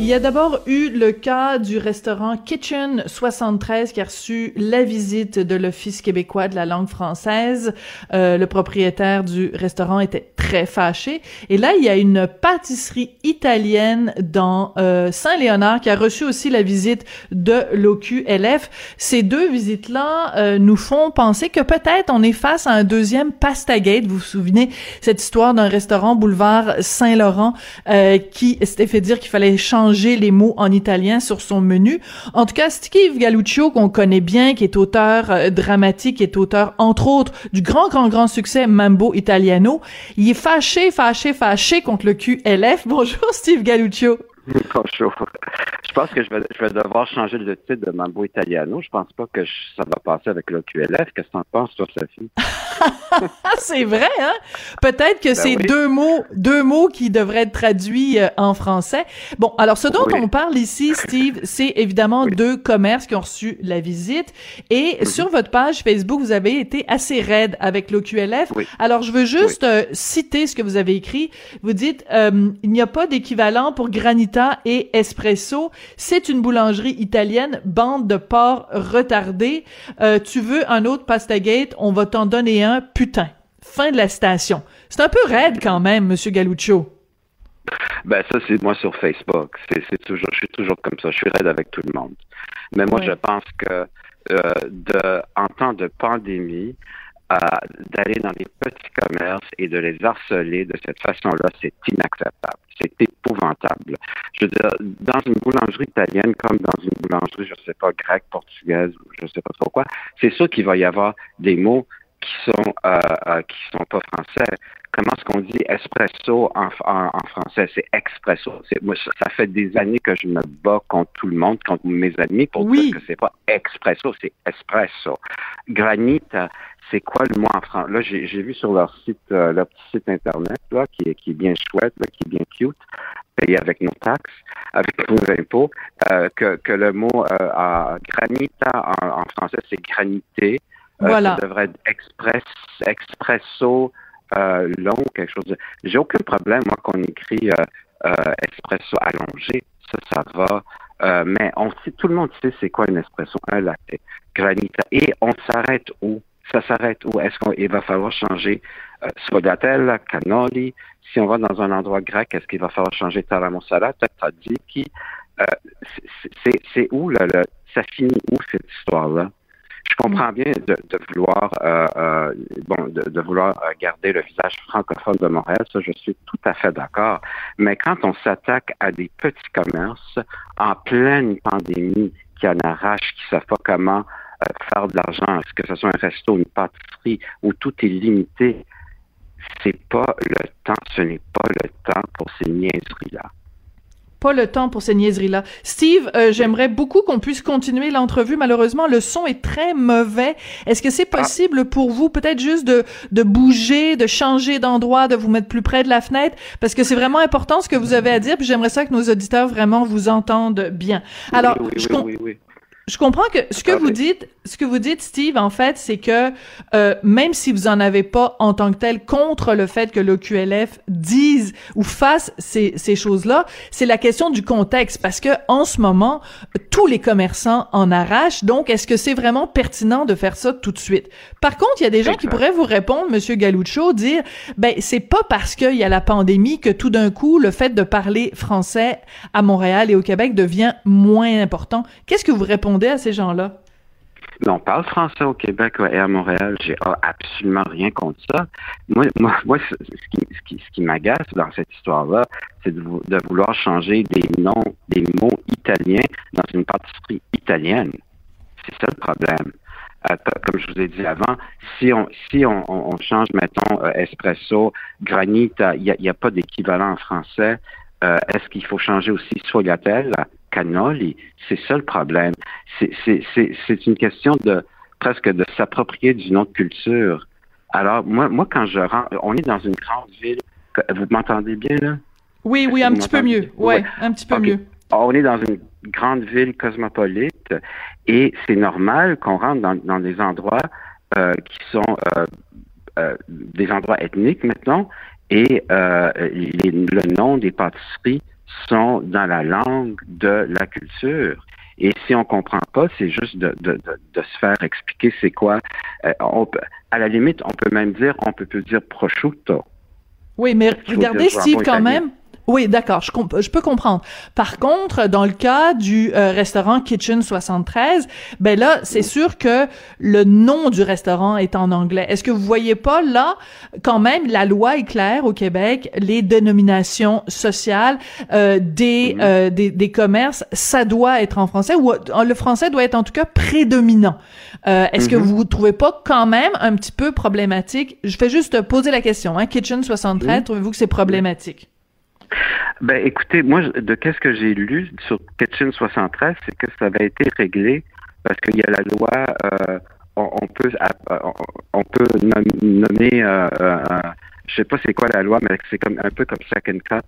Il y a d'abord eu le cas du restaurant Kitchen 73 qui a reçu la visite de l'Office québécois de la langue française. Euh, le propriétaire du restaurant était très fâché. Et là, il y a une pâtisserie italienne dans euh, Saint-Léonard qui a reçu aussi la visite de l'OQLF. Ces deux visites-là euh, nous font penser que peut-être on est face à un deuxième Pastagate. Vous vous souvenez cette histoire d'un restaurant boulevard Saint-Laurent qui s'était fait dire qu'il fallait changer les mots en italien sur son menu. En tout cas, Steve Galluccio, qu'on connaît bien, qui est auteur euh, dramatique, qui est auteur, entre autres, du grand, grand, grand succès Mambo Italiano, il est fâché, fâché, fâché contre le QLF. Bonjour, Steve Galluccio. Je pense que je vais, je vais devoir changer le titre de Mambo Italiano. Je pense pas que ça va passer avec le QLF. Qu'est-ce que t'en penses, toi, Sophie? c'est vrai, hein? Peut-être que ben c'est deux mots, deux mots qui devraient être traduits euh, en français. Bon, alors ce dont on parle ici, Steve, c'est évidemment deux commerces qui ont reçu la visite. Et mhm. sur votre page Facebook, vous avez été assez raide avec l'OQLF. Alors, je veux juste euh, citer ce que vous avez écrit. Vous dites, euh, il n'y a pas d'équivalent pour Granita et Espresso. C'est une boulangerie italienne, bande de porc retardés. tu veux un autre Pastagate, on va t'en donner un putain. Fin de la station. C'est un peu raide quand même, Monsieur Galuccio. Ben ça c'est moi sur Facebook. C'est toujours, je suis toujours comme ça. Je suis raide avec tout le monde. Mais moi je pense que euh, de, en temps de pandémie, euh, d'aller dans les petits commerces et de les harceler de cette façon-là, c'est inacceptable. C'est épouvantable. Je veux dire, dans une boulangerie italienne comme dans une boulangerie, je ne sais pas, grecque, portugaise, je ne sais pas trop quoi, c'est sûr qu'il va y avoir des mots qui sont euh, euh, qui sont pas français. Comment est-ce qu'on dit espresso en, en, français? C'est expresso. Moi, ça fait des années que je me bats contre tout le monde, contre mes amis, pour dire que c'est pas expresso, c'est espresso. Granit, c'est quoi le mot en français Là, j'ai vu sur leur site, euh, leur petit site internet là, qui est qui est bien chouette, là, qui est bien cute, payé avec nos taxes, avec nos impôts, euh, que, que le mot euh, granita en, en français c'est granité. Euh, voilà. ça devrait être express, expresso euh, long, quelque chose de... J'ai aucun problème, moi, qu'on écrit euh, euh, espresso allongé. Ça, ça va. Euh, mais on sait, tout le monde sait c'est quoi une espresso, un latte, granita. Et on s'arrête où? Ça s'arrête où? Est-ce qu'il va falloir changer euh, cannoli? Si on va dans un endroit grec, est-ce qu'il va falloir changer taramosala, qui Euh, c'est où, là, le, ça finit où cette histoire-là? Je comprends bien de, vouloir euh, euh, bon de, vouloir garder le visage francophone de Montréal, ça je suis tout à fait d'accord. Mais quand on s'attaque à des petits commerces en pleine pandémie qui en arrachent, qui savent pas comment euh, faire de l'argent, que ce soit un resto, une pâtisserie, où tout est limité, c'est pas le temps, ce n'est pas le temps pour ces niaiseries-là pas le temps pour ces niaiseries-là. Steve, euh, j'aimerais beaucoup qu'on puisse continuer l'entrevue. Malheureusement, le son est très mauvais. Est-ce que c'est ah. possible pour vous peut-être juste de, de bouger, de changer d'endroit, de vous mettre plus près de la fenêtre? Parce que c'est vraiment important ce que vous avez à dire, puis j'aimerais ça que nos auditeurs vraiment vous entendent bien. Alors, oui, oui, oui, oui, je comprends que ce que vous dites, ce que vous dites, Steve, en fait, c'est que euh, même si vous en avez pas en tant que tel contre le fait que le QLF dise ou fasse ces, ces choses-là, c'est la question du contexte parce que en ce moment, tous les commerçants en arrachent. Donc, est-ce que c'est vraiment pertinent de faire ça tout de suite? Par contre, il y a des gens qui pourraient vous répondre, Monsieur Galuccio, dire, ben c'est pas parce qu'il y a la pandémie que tout d'un coup le fait de parler français à Montréal et au Québec devient moins important. Qu'est-ce que vous répondez à ces gens-là? on parle français au Québec et à Montréal. J'ai absolument rien contre ça. Moi, ce qui, ce qui, m'agace dans cette histoire-là, c'est de, vouloir changer des noms, des mots italiens dans une pâtisserie italienne. C'est ça le problème. comme je vous ai dit avant, si on si on, change, mettons, espresso, granit, il n'y a, pas d'équivalent en français. Est-ce qu'il faut changer aussi sfogliatelle, cannoli? C'est ça le problème. C'est une question de presque de s'approprier d'une autre culture. Alors, moi, moi, quand je rentre, on est dans une grande ville. Vous m'entendez bien, là? Oui, oui, un petit peu mieux. Ouais, un petit peu mieux. On est dans une grande ville cosmopolite et c'est normal qu'on rentre dans, des endroits euh, qui sont euh, euh, des endroits ethniques maintenant et le nom des pâtisseries sont dans la langue de la culture. Et si on comprend pas, c'est juste de, de, de, se faire expliquer c'est quoi. Euh, on peut, à la limite, on peut même dire, on peut plus dire prosciutto. Oui, mais regardez, Steve, quand même, oui, d'accord, je, je peux comprendre. Par contre, dans le cas du euh, restaurant Kitchen 73, ben là, c'est sûr que le nom du restaurant est en anglais. Est-ce que vous voyez pas là, quand même, la loi est claire au Québec, les dénominations sociales euh, des, euh, des, des commerces, ça doit être en français ou le français doit être en tout cas prédominant. Est-ce que mm-hmm. vous trouvez pas quand même un petit peu problématique? Je fais juste poser la question. Hein, Kitchen 73, trouvez-vous que c'est problématique? Ben, écoutez, moi, de qu'est-ce que j'ai lu sur Kitchen 73, c'est que ça avait été réglé parce qu'il y a la loi, euh, on, peut, on, peut nommer, euh, euh, je sais pas c'est quoi la loi, mais c'est comme un peu comme second cup.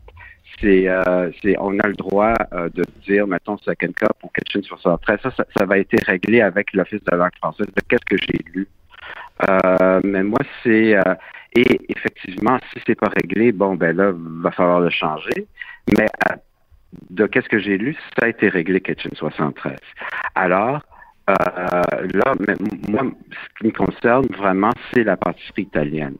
C'est, euh, c'est, on a le droit de dire, mettons, second cup ou Kitchen 73. Ça, ça, ça va être réglé avec l'Office de la langue française. De qu'est-ce que j'ai lu? mais moi, c'est et effectivement, si c'est pas réglé, bon, ben là, va falloir le changer. Mais de qu'est-ce que j'ai lu, ça a été réglé Kitchen 73. Alors, euh, là, moi, ce qui me concerne vraiment, c'est la pâtisserie italienne.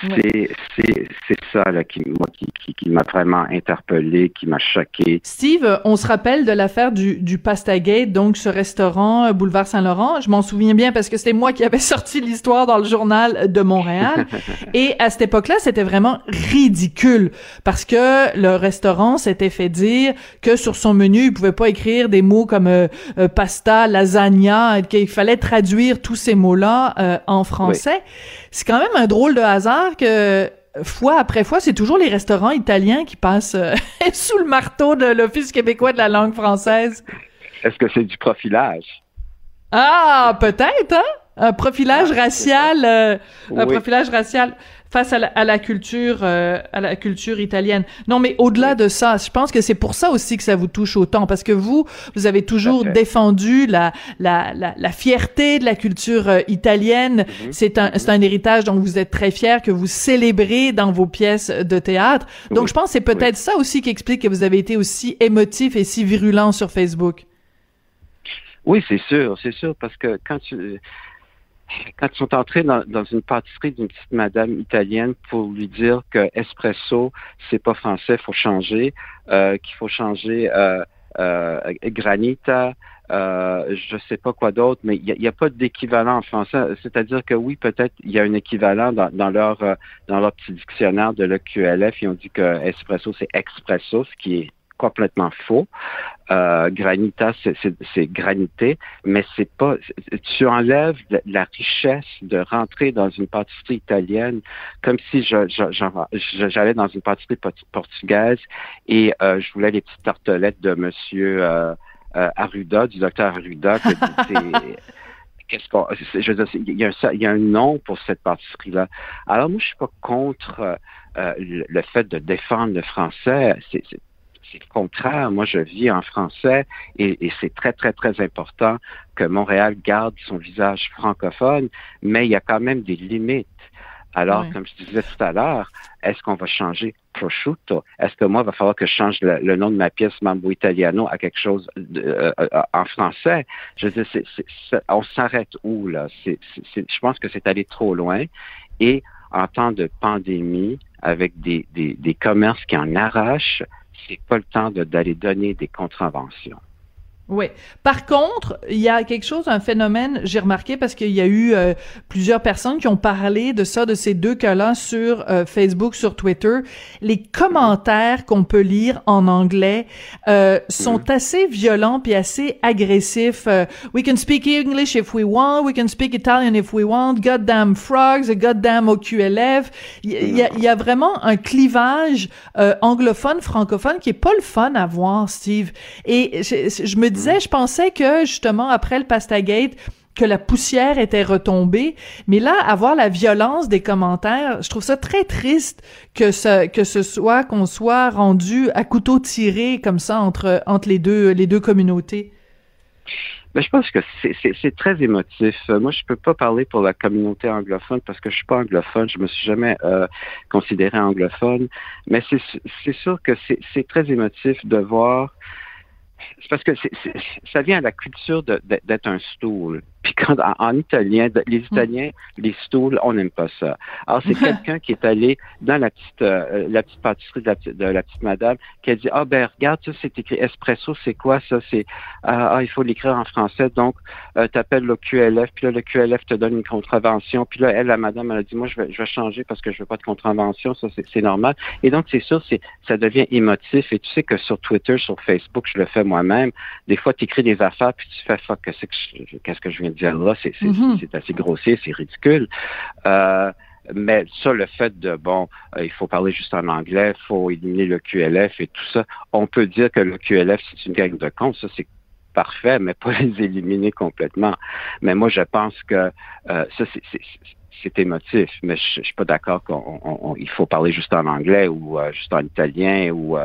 C'est ça là, qui, moi, qui, qui, m'a vraiment interpellé, qui m'a choqué. Steve, on se rappelle de l'affaire du, du Pasta Gate, donc ce restaurant euh, boulevard Saint-Laurent. Je m'en souviens bien parce que c'était moi qui avais sorti l'histoire dans le journal de Montréal. Et à cette époque-là, c'était vraiment ridicule parce que le restaurant s'était fait dire que sur son menu, il pouvait pas écrire des mots comme euh, euh, pasta, lasagna, qu'il fallait traduire tous ces mots-là en français. C'est quand même un drôle de hasard que fois après fois, c'est toujours les restaurants italiens qui passent euh, sous le marteau de l'Office québécois de la langue française. Est-ce que c'est du profilage? Ah, peut-être, hein? Un profilage ah, racial, euh, un profilage racial face à la, culture euh, à la culture italienne. Non, mais au-delà de ça, je pense que c'est pour ça aussi que ça vous touche autant parce que vous vous avez toujours défendu la la, la la fierté de la culture euh, italienne. Mhm. C'est un c'est un héritage dont vous êtes très fier que vous célébrez dans vos pièces de théâtre. Donc je pense que c'est peut-être ça aussi qui explique que vous avez été aussi émotif et si virulent sur Facebook. Oui, c'est sûr, c'est sûr parce que quand tu quand ils sont entrés dans, une pâtisserie d'une petite madame italienne pour lui dire que espresso, c'est pas français, faut changer, euh, qu'il faut changer euh, euh, granita, euh, je sais pas quoi d'autre, mais il n'y a, pas d'équivalent en français. C'est-à-dire que oui, peut-être il y a un équivalent dans, dans leur dans leur petit dictionnaire de l'EQLF. Ils ont dit que espresso c'est expresso, ce qui est complètement faux. Euh, granita, c'est granité, mais c'est pas. Tu enlèves la richesse de rentrer dans une pâtisserie italienne, comme si j'allais dans une pâtisserie portugaise et euh, je voulais les petites tartelettes de Monsieur euh, euh Arruda, du docteur Arruda. Qu'est-ce qu'on, je veux dire, il y, a un, il y a un nom pour cette pâtisserie-là. Alors moi, je suis pas contre euh, le fait de défendre le français. C'est c'est le contraire. Moi, je vis en français et, c'est très, très, très important que Montréal garde son visage francophone, mais il y a quand même des limites. Alors, comme je disais tout à l'heure, est-ce qu'on va changer prosciutto? Est-ce que moi, il va falloir que je change le, nom de ma pièce Mambo Italiano à quelque chose euh, euh, en français? Je veux dire, on s'arrête où, là? je pense que c'est aller trop loin. Et en temps de pandémie, avec des, des commerces qui en arrachent, c'est pas le temps d'aller donner des contraventions. Oui. Par contre, il y a quelque chose, un phénomène, j'ai remarqué parce qu'il y a eu euh, plusieurs personnes qui ont parlé de ça, de ces deux cas-là sur euh, Facebook, sur Twitter. Les commentaires qu'on peut lire en anglais euh, sont mm-hmm. assez violents puis assez agressifs. we can speak English if we want, we can speak Italian if we want, goddamn frogs, goddamn OQLF. Il y, a, il y a vraiment un clivage anglophone, francophone qui est pas le fun à voir, Steve. Et je, je me dis je pensais que justement après le Pastagate, que la poussière était retombée, mais là, avoir la violence des commentaires, je trouve ça très triste que ce que ce soit qu'on soit rendu à couteau tiré comme ça entre entre les deux les deux communautés. Ben, je pense que c'est très émotif. Euh, moi, je peux pas parler pour la communauté anglophone parce que je suis pas anglophone. Je me suis jamais euh, considéré anglophone. Mais c'est sûr que c'est très émotif de voir c'est parce que ça vient à la culture d'être un stool. Puis quand en, italien, les mm. Italiens, les stools, on n'aime pas ça. Alors c'est quelqu'un qui est allé dans la petite euh, la petite pâtisserie de la, petite, de la petite madame qui a dit ah ben regarde ça c'est écrit espresso c'est quoi ça? C'est ah, ah il faut l'écrire en français. Donc euh, t'appelles le QLF puis là le QLF te donne une contravention. Puis là elle la madame elle a dit moi je vais je vais changer parce que je veux pas de contravention ça c'est normal. Et donc c'est sûr c'est ça devient émotif. Et tu sais que sur Twitter sur Facebook je le fais moi-même. Des fois tu écris des affaires puis tu fais fuck qu'est-ce que je viens là, mm-hmm. c'est assez grossier, c'est ridicule. Euh, mais ça, le fait de, bon, euh, il faut parler juste en anglais, il faut éliminer le QLF et tout ça, on peut dire que le QLF, c'est une gang de cons, ça c'est parfait, mais pas les éliminer complètement. Mais moi, je pense que euh, ça, c'est émotif, mais je, suis pas d'accord qu'il faut parler juste en anglais ou juste en italien ou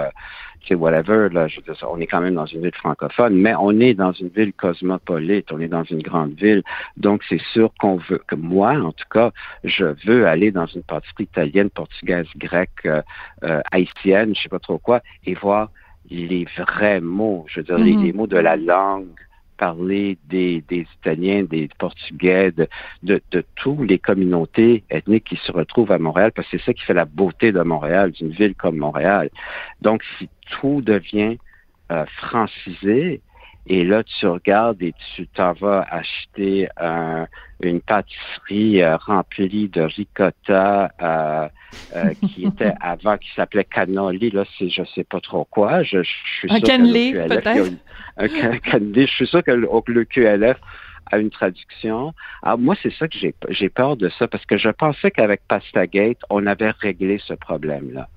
c'est whatever, là, je veux dire, on est quand même dans une ville francophone, mais on est dans une ville cosmopolite, on est dans une grande ville, donc c'est sûr qu'on veut, que moi, en tout cas, je veux aller dans une pâtisserie italienne, portugaise, grecque, euh, euh, haïtienne, je sais pas trop quoi, et voir les vrais mots, je veux dire, les mm-hmm. mots de la langue parler des, des Italiens, des Portugais, de, de, de toutes les communautés ethniques qui se retrouvent à Montréal, parce que c'est ça qui fait la beauté de Montréal, d'une ville comme Montréal. Donc, si tout devient euh, francisé, et là, tu regardes et tu t'en vas acheter une pâtisserie euh, remplie de ricotta euh, euh qui était avant, qui s'appelait cannoli. Là, c'est je sais pas trop quoi. Je, je suis un cannelé, peut-être. Un, cannelé. Je suis sûr que le, le QLF a une traduction. Alors moi, c'est ça que j'ai j'ai peur de ça parce que je pensais qu'avec Pastagate, on avait réglé ce problème-là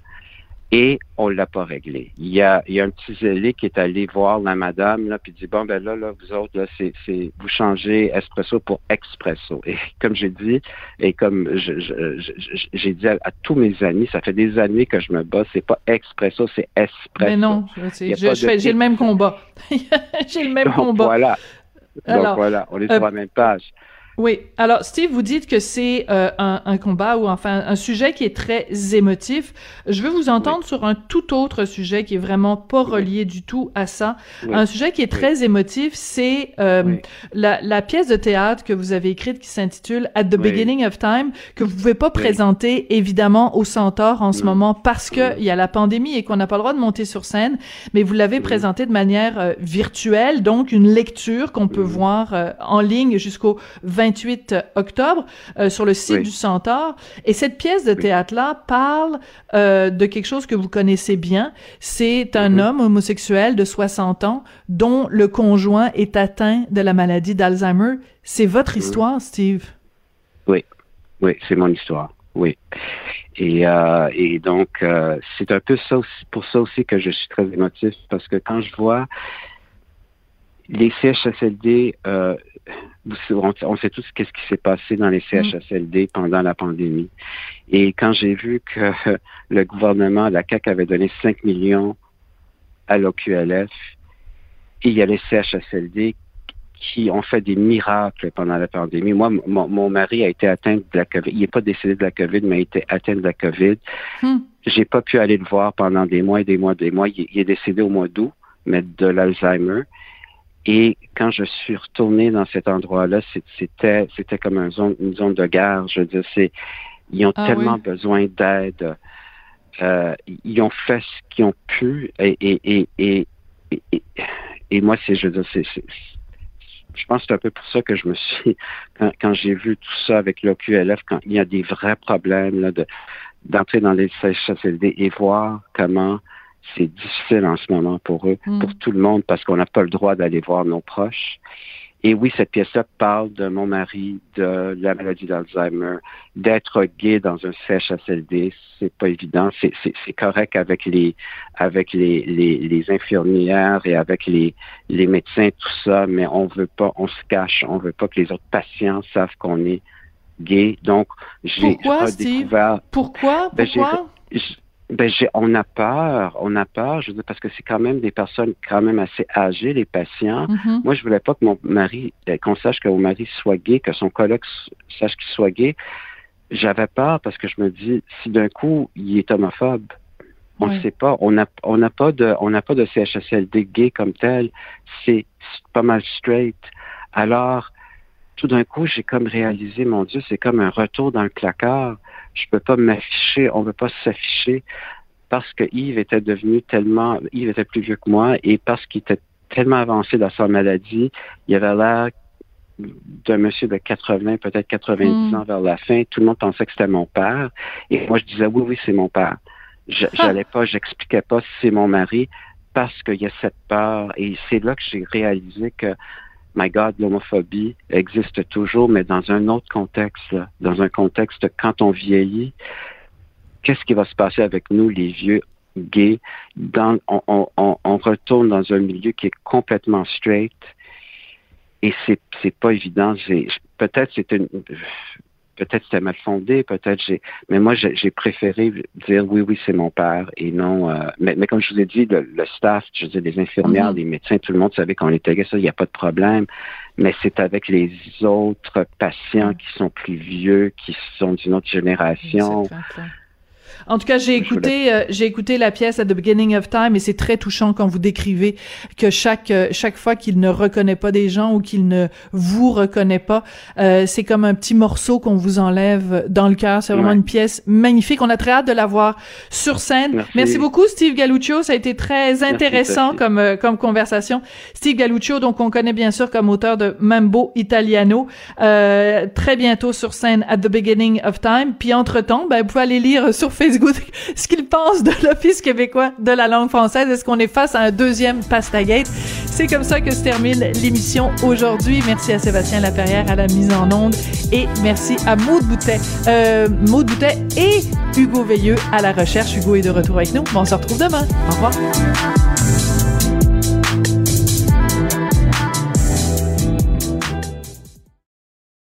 et on l'a pas réglé. Il y a, il y a un petit zélé qui est allé voir la madame là puis dit bon ben là là vous autres là c'est c'est vous changez espresso pour expresso et comme j'ai dit et comme j'ai dit à, tous mes amis ça fait des années que je me bats c'est pas expresso c'est espresso. Mais non j'ai le même combat j'ai le même combat. Voilà. Donc voilà on est sur la euh, même page. Oui. Alors, Steve, vous dites que c'est euh, un, combat ou enfin un sujet qui est très émotif. Je veux vous entendre sur un tout autre sujet qui est vraiment pas relié du tout à ça. Un sujet qui est très émotif, c'est euh, la, pièce de théâtre que vous avez écrite qui s'intitule At the Beginning of Time, que vous pouvez pas présenter évidemment au Centaure en ce moment parce que il y a la pandémie et qu'on n'a pas le droit de monter sur scène, mais vous l'avez présentée de manière euh, virtuelle, donc une lecture qu'on peut voir en ligne jusqu'au 20 28 octobre euh, sur le site du Centaure. Et cette pièce de théâtre-là parle euh, de quelque chose que vous connaissez bien. C'est un homme homosexuel de 60 ans dont le conjoint est atteint de la maladie d'Alzheimer. C'est votre histoire, Steve? Oui, oui, c'est mon histoire. Oui. Et, euh, et donc, c'est un peu ça aussi, pour ça aussi que je suis très émotif, parce que quand je vois les CHSLD, euh, on, sait tous qu'est-ce qui s'est passé dans les mm. CHSLD pendant la pandémie. Et quand j'ai vu que le gouvernement, la CAQ avait donné 5 millions à l'OQLF, il y a les CHSLD qui ont fait des miracles pendant la pandémie. Moi, mon, mari a été atteint de la COVID. Il n'est pas décédé de la COVID, mais il a été atteint de la COVID. Mm. J'ai pas pu aller le voir pendant des mois et des mois et des mois. Il, il est décédé au mois d'août, mais de l'Alzheimer. Et quand je suis retourné dans cet endroit-là, c'était c'était comme une zone, une zone de guerre. Je veux dire, c'est ils ont ah tellement besoin d'aide. Euh, ils ont fait ce qu'ils ont pu et, et, et, et, et moi, c'est, je veux dire, c'est, je pense que c'est un peu pour ça que je me suis, quand, j'ai vu tout ça avec l'OQLF, quand il y a des vrais problèmes là, de, d'entrer dans les CHSLD et voir comment c'est difficile en ce moment pour eux, mm. pour tout le monde, parce qu'on n'a pas le droit d'aller voir nos proches. Et oui, cette pièce-là parle de mon mari, de la maladie d'Alzheimer, d'être gay dans un CHSLD, c'est pas évident. C'est, correct avec les avec les, les, infirmières et avec les, les médecins, tout ça, mais on veut pas, on se cache, on veut pas que les autres patients savent qu'on est gay. Donc, j'ai Pourquoi. Pourquoi? Ben, Pourquoi? Ben, on a peur, on a peur, je veux dire, parce que c'est quand même des personnes quand même assez âgées, les patients. Mm-hmm. Moi, je voulais pas que mon mari, euh, qu'on sache que mon mari soit gay, que son collègue sache qu'il soit gay. J'avais peur parce que je me dis, si d'un coup, il est homophobe, on ne sait pas, on n'a on n'a pas de, on n'a pas de CHSLD gay comme tel, c'est pas mal straight. Alors, tout d'un coup, j'ai comme réalisé, mon Dieu, c'est comme un retour dans le placard je peux pas m'afficher, on ne veut pas s'afficher parce que Yves était devenu tellement, Yves était plus vieux que moi et parce qu'il était tellement avancé dans sa maladie, il avait l'air d'un monsieur de 80, peut-être 90 mm. ans vers la fin. Tout le monde pensait que c'était mon père. Et moi, je disais, oui, oui, c'est mon père. Je, ah. J'allais pas, j'expliquais pas si c'est mon mari parce qu'il y a cette peur. Et c'est là que j'ai réalisé que my God, l'homophobie existe toujours, mais dans un autre contexte, dans un contexte quand on vieillit, qu'est-ce qui va se passer avec nous, les vieux gays? Dans, on, on, on, retourne dans un milieu qui est complètement straight et c'est pas évident. Peut-être c'est une peut-être c'était mal fondé, peut-être j'ai, mais moi j'ai préféré dire oui, oui, c'est mon père et non. Euh, mais, mais, comme je vous ai dit, le, staff, je veux dire, les infirmières, mm-hmm. les médecins, tout le monde savait qu'on était gay, ça, il n'y a pas de problème. Mais c'est avec les autres patients mm. qui sont plus vieux, qui sont d'une autre génération. En tout cas, j'ai écouté, euh, j'ai écouté la pièce at the beginning of time et c'est très touchant quand vous décrivez que chaque euh, chaque fois qu'il ne reconnaît pas des gens ou qu'il ne vous reconnaît pas, euh, c'est comme un petit morceau qu'on vous enlève dans le cœur. C'est vraiment une pièce magnifique. On a très hâte de la voir sur scène. Merci, beaucoup, Steve Galluccio. Ça a été très intéressant comme comme conversation. Steve Galluccio, donc on connaît bien sûr comme auteur de Mambo Italiano. très bientôt sur scène at the beginning of time. Puis entre temps, ben vous pouvez aller lire sur Facebook ce qu'il pense de l'Office québécois de la langue française. Est-ce qu'on est face à un deuxième Pastagate? C'est comme ça que se termine l'émission aujourd'hui. Merci à Sébastien Laperrière à la mise en onde et merci à Maud Boutet, euh, Maud Boutet et Hugo Veilleux à la recherche. Hugo est de retour avec nous. on se retrouve demain. Au revoir.